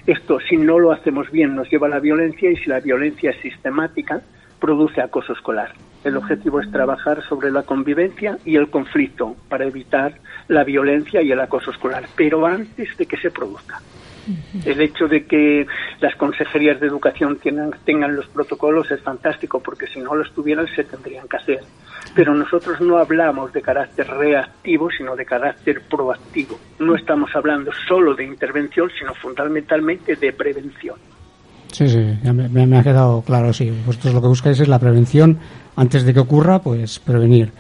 esto si no lo hacemos bien nos lleva a la violencia y si la violencia es sistemática produce acoso escolar. El objetivo es trabajar sobre la convivencia y el conflicto para evitar la violencia y el acoso escolar, pero antes de que se produzca. El hecho de que las consejerías de educación tengan, tengan los protocolos es fantástico, porque si no los tuvieran se tendrían que hacer. Pero nosotros no hablamos de carácter reactivo, sino de carácter proactivo. No estamos hablando solo de intervención, sino fundamentalmente de prevención. Sí, sí, ya me, ha quedado claro, sí. Vosotros lo que buscáis es la prevención antes de que ocurra, pues prevenir.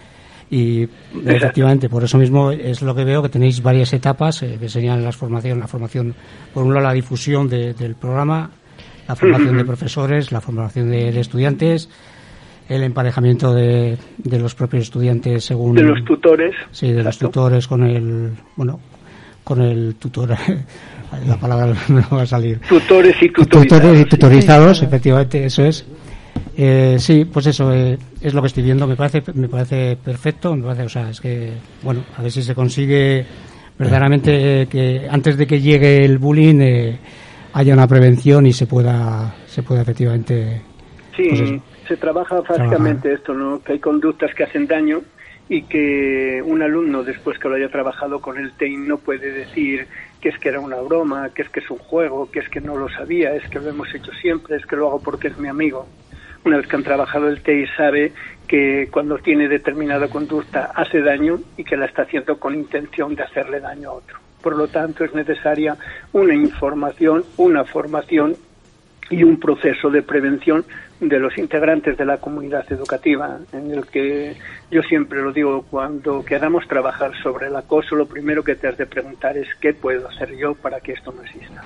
Y efectivamente, por eso mismo es lo que veo que tenéis varias etapas eh, que serían las formación, la formación, por un lado la difusión de- del programa, la formación de profesores, la formación de, de estudiantes, el emparejamiento de, de los propios estudiantes según De los tutores. Sí, de los tutores con el, bueno, con el tutor, la palabra no me va a salir. Tutores y tutorizados. Tutores y sí. tutorizados, efectivamente, eso es. Eh, sí, pues eso eh, es lo que estoy viendo. Me parece, me parece perfecto. Me parece, o sea, es que, bueno, a ver si se consigue verdaderamente eh, que antes de que llegue el bullying eh, haya una prevención y se pueda, se pueda efectivamente. Sí, Pues eso. se trabaja básicamente esto, ¿no? Que hay conductas que hacen daño y que un alumno, después que lo haya trabajado con el TEIN, no puede decir que es que era una broma, que es que es un juego, que es que no lo sabía, es que lo hemos hecho siempre, es que lo hago porque es mi amigo. Una vez que han trabajado el TEI sabe que cuando tiene determinada conducta hace daño y que la está haciendo con intención de hacerle daño a otro. Por lo tanto, es necesaria una información, una formación y un proceso de prevención de los integrantes de la comunidad educativa, en el que yo siempre lo digo, cuando queramos trabajar sobre el acoso, lo primero que te has de preguntar es qué puedo hacer yo para que esto no exista.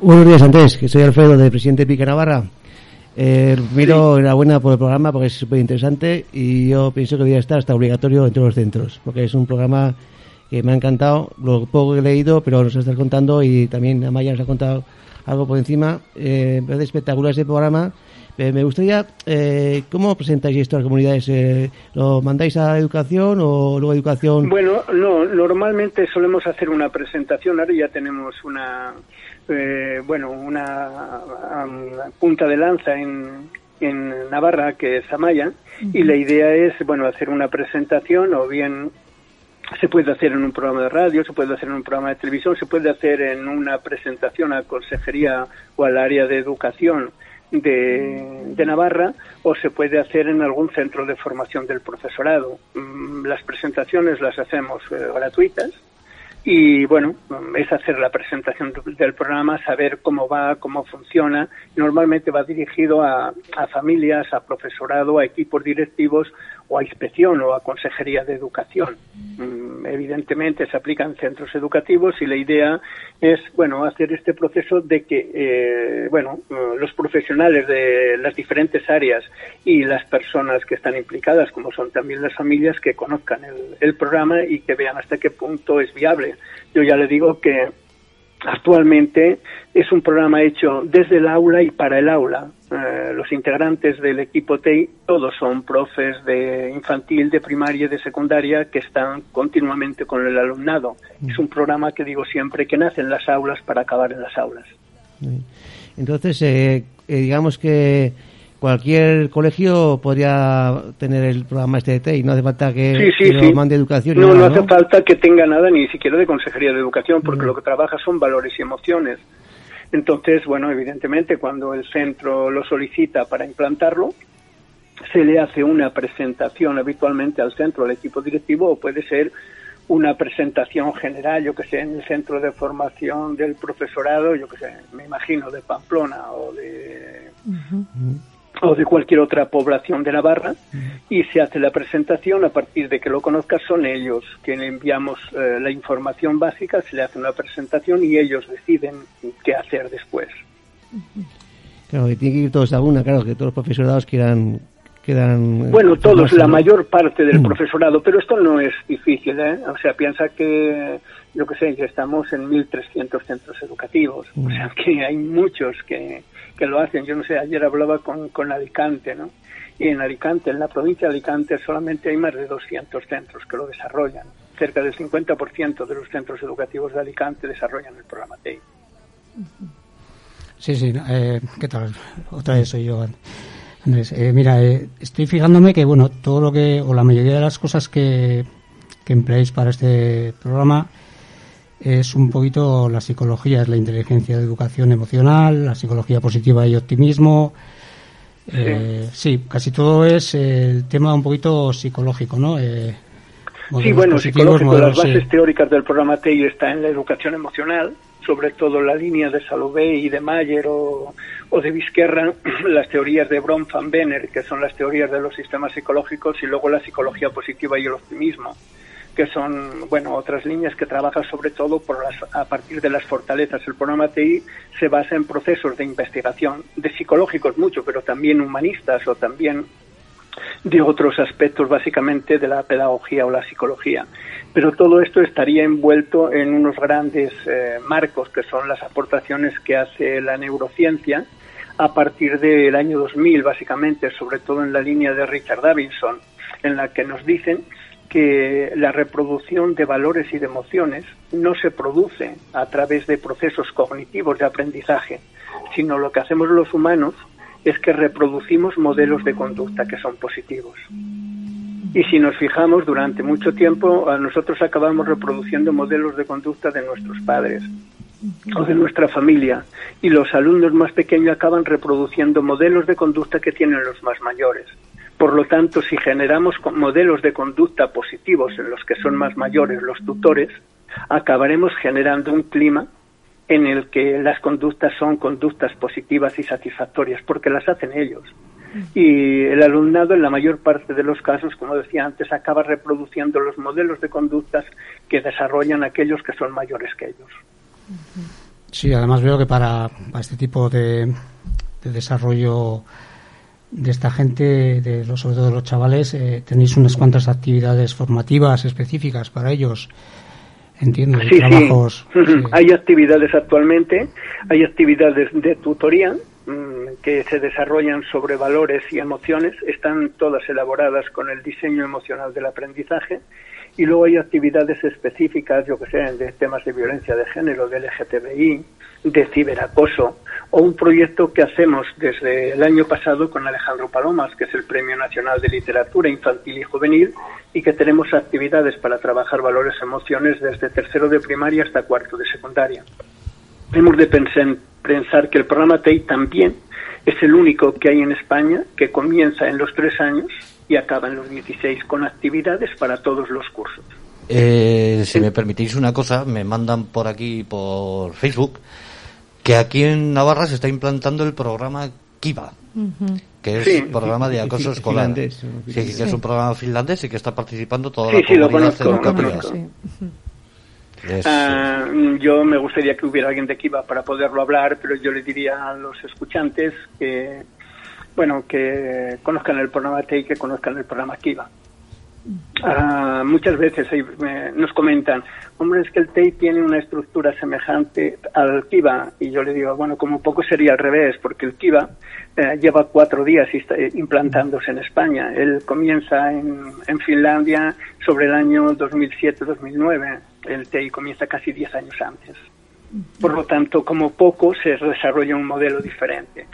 Buenos días, Andrés, que soy Alfredo de Presidente Pica Navarra. Eh, primero, enhorabuena por el programa porque es súper interesante y yo pienso que debería estar hasta obligatorio en todos los centros porque es un programa que me ha encantado, lo poco que he leído, pero nos estás contando y también Amaya nos ha contado algo por encima. Eh, me parece espectacular ese programa. Eh, me gustaría, eh, ¿cómo presentáis esto a las comunidades? Eh, ¿Lo mandáis a educación o luego educación? Bueno, no, normalmente solemos hacer una presentación, ahora ya tenemos una, eh, bueno, una um, punta de lanza en, en Navarra, que es Amaya, y la idea es, bueno, hacer una presentación o bien se puede hacer en un programa de radio, se puede hacer en un programa de televisión, se puede hacer en una presentación a consejería o al área de educación de, Navarra o se puede hacer en algún centro de formación del profesorado. Mm, Las presentaciones las hacemos eh, gratuitas y bueno, mm, es hacer la presentación del programa, saber cómo va, cómo funciona. Normalmente va dirigido a, a familias, a profesorado, a equipos directivos o a inspección o a consejería de educación. Mm, Evidentemente se aplica en centros educativos y la idea es, bueno, hacer este proceso de que, eh, bueno, eh, los profesionales de las diferentes áreas y las personas que están implicadas, como son también las familias, que conozcan el, el programa y que vean hasta qué punto es viable. Yo ya le digo que actualmente es un programa hecho desde el aula y para el aula. Eh, los integrantes del equipo TEI todos son profes de infantil, de primaria y de secundaria que están continuamente con el alumnado. Es un programa que digo siempre que nace en las aulas para acabar en las aulas. Entonces, eh, eh, digamos que cualquier colegio podría tener el programa este de TEI, no hace falta que, Sí, sí, que sí. lo mande educación. No, no hace falta que tenga nada ni siquiera de consejería de educación, porque Mm. lo que trabaja son valores y emociones. Entonces, bueno, evidentemente, cuando el centro lo solicita para implantarlo, se le hace una presentación habitualmente al centro, al equipo directivo, o puede ser una presentación general, yo que sé, en el centro de formación del profesorado, yo que sé, me imagino de Pamplona o de o de cualquier otra población de Navarra y se hace la presentación. A partir de que lo conozcas son ellos que le enviamos eh, la información básica se le hace una presentación y ellos deciden qué hacer después. Claro, que tiene que ir todos a una, claro, que todos los profesorados quieran... quieran bueno todos la mayor parte del Mm. profesorado pero esto no es difícil ¿eh? o sea piensa que yo que sé ya estamos en 1300 centros educativos o sea que hay muchos que, que lo hacen yo no sé ayer hablaba con, con Alicante no y en Alicante, en la provincia de Alicante, solamente hay más de 200 centros que lo desarrollan. Cerca del 50% de los centros educativos de Alicante desarrollan el programa TEI. Sí, sí, eh, ¿qué tal? Otra vez soy yo, Andrés. Eh, mira, eh, estoy fijándome que, bueno, todo lo que, o la mayoría de las cosas que, que empleáis para este programa, es un poquito la psicología, es la inteligencia de educación emocional, la psicología positiva y optimismo. Eh, sí, casi todo es el tema un poquito psicológico, ¿no? Eh, Sí, bueno, psicológico, las bases sí. teóricas del programa TEI está en la educación emocional, sobre todo la línea de Salové y de Mayer o, o de Vizquerra, las teorías de Brom van Benner, que son las teorías de los sistemas psicológicos, y luego la psicología positiva y el optimismo, que son, bueno, otras líneas que trabajan sobre todo por las, a partir de las fortalezas. El programa TI se basa en procesos de investigación, de psicológicos mucho, pero también humanistas o también de otros aspectos básicamente de la pedagogía o la psicología. Pero todo esto estaría envuelto en unos grandes eh, marcos que son las aportaciones que hace la neurociencia a partir del año 2000, básicamente, sobre todo en la línea de Richard Davidson, en la que nos dicen que la reproducción de valores y de emociones no se produce a través de procesos cognitivos de aprendizaje, sino lo que hacemos los humanos es que reproducimos modelos de conducta que son positivos. Y si nos fijamos, durante mucho tiempo nosotros acabamos reproduciendo modelos de conducta de nuestros padres o de nuestra familia y los alumnos más pequeños acaban reproduciendo modelos de conducta que tienen los más mayores. Por lo tanto, si generamos modelos de conducta positivos en los que son más mayores los tutores, acabaremos generando un clima en el que las conductas son conductas positivas y satisfactorias, porque las hacen ellos. Y el alumnado, en la mayor parte de los casos, como decía antes, acaba reproduciendo los modelos de conductas que desarrollan aquellos que son mayores que ellos. Sí, además veo que para, para este tipo de, de desarrollo de esta gente, de los, sobre todo de los chavales, eh, tenéis unas cuantas actividades formativas específicas para ellos. Entiendo, Sí, trabajos. sí. sí. Hay actividades actualmente, hay actividades de tutoría mm, que se desarrollan sobre valores y emociones, están todas elaboradas con el diseño emocional del aprendizaje y luego hay actividades específicas, yo que sé, de temas de violencia de género, de LGTBI, de ciberacoso, o un proyecto que hacemos desde el año pasado con Alejandro Palomas, que es el Premio Nacional de Literatura Infantil y Juvenil, y que tenemos actividades para trabajar valores emociones desde tercero de primaria hasta cuarto de secundaria. Hemos de pensar que el programa TEI también es el único que hay en España que comienza en los tres años y acaba en los 16 con actividades para todos los cursos. Eh, si me permitís una cosa, me mandan por aquí, por Facebook, que aquí en Navarra se está implantando el programa Kiva, que es Sí. un programa de acoso escolar. finlandés, Sí, que es un programa finlandés y que está participando toda Sí, la sí, lo comunidad conozco, lo educativa. conozco. Sí. Es, Ah, yo me gustaría que hubiera alguien de Kiva para poderlo hablar, pero yo le diría a los escuchantes que, bueno, que conozcan el programa TEI, que conozcan el programa Kiva. Ah, muchas veces nos comentan, hombre, es que el TEI tiene una estructura semejante al Kiva. Y yo le digo, bueno, como poco sería al revés, porque el Kiva eh, lleva cuatro días eh, implantándose en España. Él comienza en, en Finlandia sobre el año 2007-2009. El TEI comienza casi diez años antes. Por lo tanto, como poco se desarrolla un modelo diferente.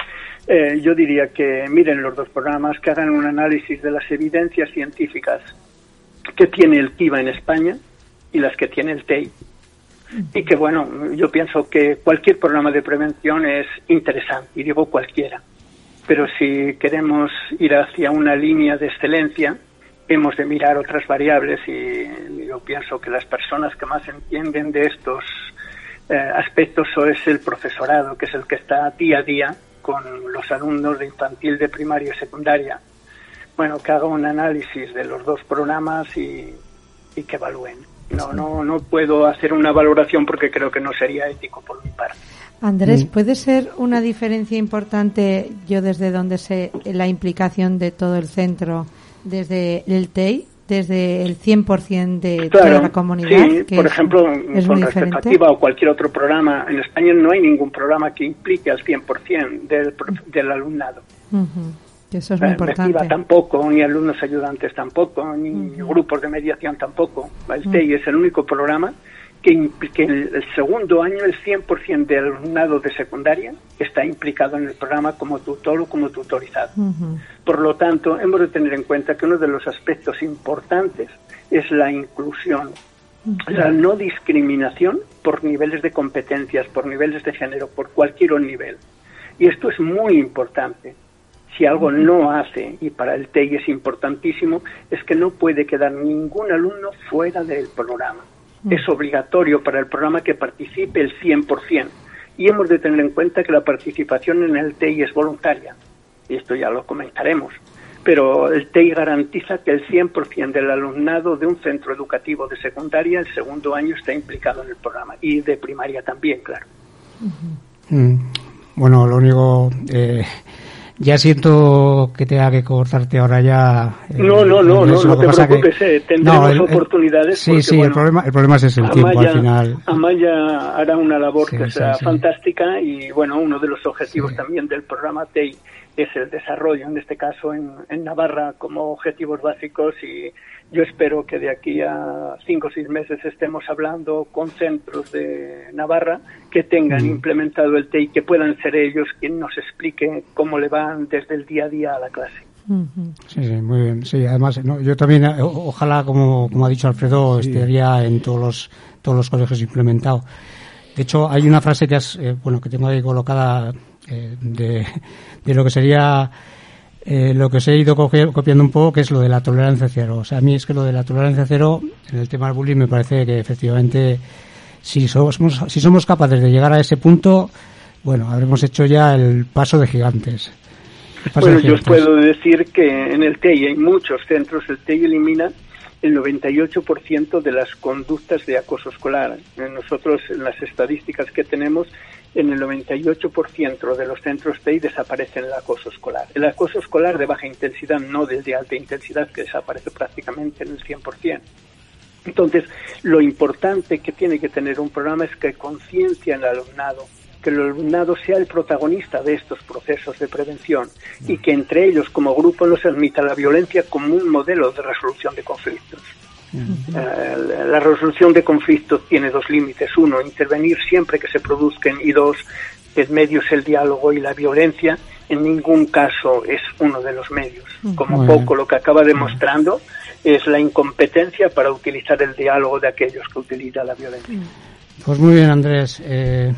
Eh, yo diría que miren los dos programas, que hagan un análisis de las evidencias científicas que tiene el KIVA en España y las que tiene el TEI. Y que, bueno, yo pienso que cualquier programa de prevención es interesante, y digo cualquiera. Pero si queremos ir hacia una línea de excelencia, hemos de mirar otras variables y yo pienso que las personas que más entienden de estos eh, aspectos o es el profesorado, que es el que está día a día con los alumnos de infantil, de primaria y secundaria. Bueno, que haga un análisis de los dos programas y, y que evalúen. No, no, no puedo hacer una valoración porque creo que no sería ético por mi parte. Andrés, ¿puede ser una diferencia importante, yo desde donde sé la implicación de todo el centro, desde el TEI, desde el 100% de toda la comunidad? sí, que por es- ejemplo, es con muy respecto a diferente? Kiva o cualquier otro programa, en España no hay ningún programa que implique al 100% del, pro- del alumnado. Ujú, que eso es muy Eh, importante. Kiva tampoco, ni alumnos ayudantes tampoco, ni grupos de mediación tampoco. El TEI es el único programa que, que el, el segundo año el 100% del alumnado de secundaria está implicado en el programa como tutor o como tutorizado. Por lo tanto, hemos de tener en cuenta que uno de los aspectos importantes es la inclusión la no discriminación por niveles de competencias, por niveles de género, por cualquier nivel. Y esto es muy importante. Si algo no hace, y para el TEI es importantísimo, es que no puede quedar ningún alumno fuera del programa. Es obligatorio para el programa que participe el 100%. Y hemos de tener en cuenta que la participación en el TEI es voluntaria. Y esto ya lo comentaremos pero el TEI garantiza que el 100% del alumnado de un centro educativo de secundaria el segundo año está implicado en el programa y de primaria también, claro. Mm, Bueno, lo único, eh, ya siento que tenga que cortarte ahora ya. eh, No, no, no, no, no te pasa que- preocupes, eh, tendremos No, el- el- oportunidades. Sí, porque, sí, el, bueno, problema, el problema es ese, el tiempo al Amaya, final. Amaya hará una labor Sí, que será sí. fantástica y bueno, uno de los objetivos también del programa TEI es el desarrollo, en este caso en, en Navarra, como objetivos básicos y yo espero que de aquí a cinco o seis meses estemos hablando con centros de Navarra que tengan Mm. implementado el TEI, que puedan ser ellos quien nos explique cómo le van desde el día a día a la clase. Sí, sí, muy bien. Sí, además, no, yo también, eh, o- ojalá, como, como ha dicho Alfredo, estaría en todos los, todos los colegios implementado. De hecho, hay una frase que has, eh, bueno, que tengo ahí colocada eh, de, de lo que sería eh, lo que os he ido copiando un poco, que es lo de la tolerancia cero. O sea, a mí es que lo de la tolerancia cero en el tema del bullying me parece que efectivamente, si somos, si somos capaces de llegar a ese punto, bueno, habremos hecho ya el paso de gigantes. Paso Bueno, de yo os puedo decir que en el TEI, en muchos centros, el TEI elimina el 98% de las conductas de acoso escolar. Eh, Nosotros, en las estadísticas que tenemos, en el 98% de los centros TEI desaparece el acoso escolar. El acoso escolar de baja intensidad, no del de alta intensidad, que desaparece prácticamente en el 100%. Entonces, lo importante que tiene que tener un programa es que conciencia en el alumnado, que el alumnado sea el protagonista de estos procesos de prevención y que entre ellos, como grupo, nos admita la violencia como un modelo de resolución de conflictos. Eh, la- la resolución de conflictos tiene dos límites. Uno, intervenir siempre que se produzcan y dos, el medio es el diálogo y la violencia en ningún caso es uno de los medios. Como Muy poco lo que acaba demostrando es la incompetencia para utilizar el diálogo de aquellos que utilizan la violencia. Pues muy bien, Andrés. Eh,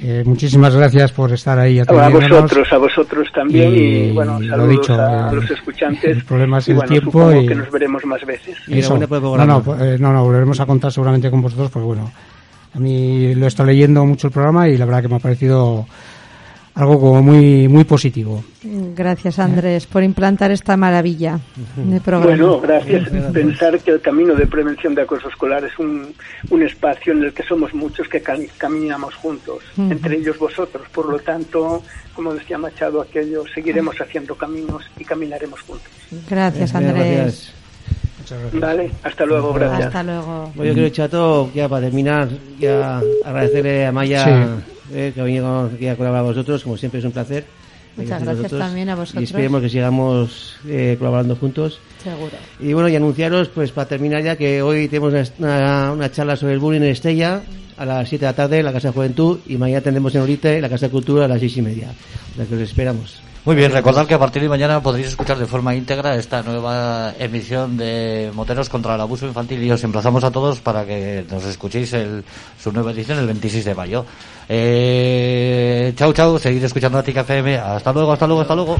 eh, muchísimas gracias por estar ahí A vosotros, a vosotros también y, Y bueno, lo saludos dicho, a eh, los escuchantes. el problema es y el bueno, tiempo y- que nos veremos más veces. Y Eso. No, no, eh, no, no, volveremos a contar seguramente con vosotros, porque bueno, a mí lo he estado leyendo mucho el programa y la verdad que me ha parecido algo como muy muy positivo. Gracias, Andrés, por implantar esta maravilla de programa. Bueno, gracias. Pensar que el camino de prevención de acoso escolar es un, un espacio en el que somos muchos que cami- caminamos juntos, Ujú. entre ellos vosotros. Por lo tanto, como decía Machado, aquello, seguiremos haciendo caminos y caminaremos juntos. Gracias, Andrés. gracias. Vale, hasta luego, gracias. Hasta luego. Bueno, yo creo, Chato, ya para terminar, ya agradecerle a Maya Sí. Eh, que ha venido aquí a colaborar con vosotros, como siempre es un placer. Muchas gracias también a vosotros. Y esperemos que sigamos eh, colaborando juntos. Seguro. Y bueno, y anunciaros, pues para terminar ya, que hoy tenemos una charla sobre el bullying en Estella a las 7 de la tarde en la Casa de Juventud y mañana tendremos en Orite en la Casa de Cultura a las 6 y media. O sea que os esperamos. Muy bien, recordad que a partir de mañana podréis escuchar de forma íntegra esta nueva emisión de Moteros contra el Abuso Infantil y os emplazamos a todos para que nos escuchéis el, su nueva edición el 26 de mayo. Eh, chau, chau, seguid escuchando a TIC FM. Hasta luego, hasta luego, hasta luego.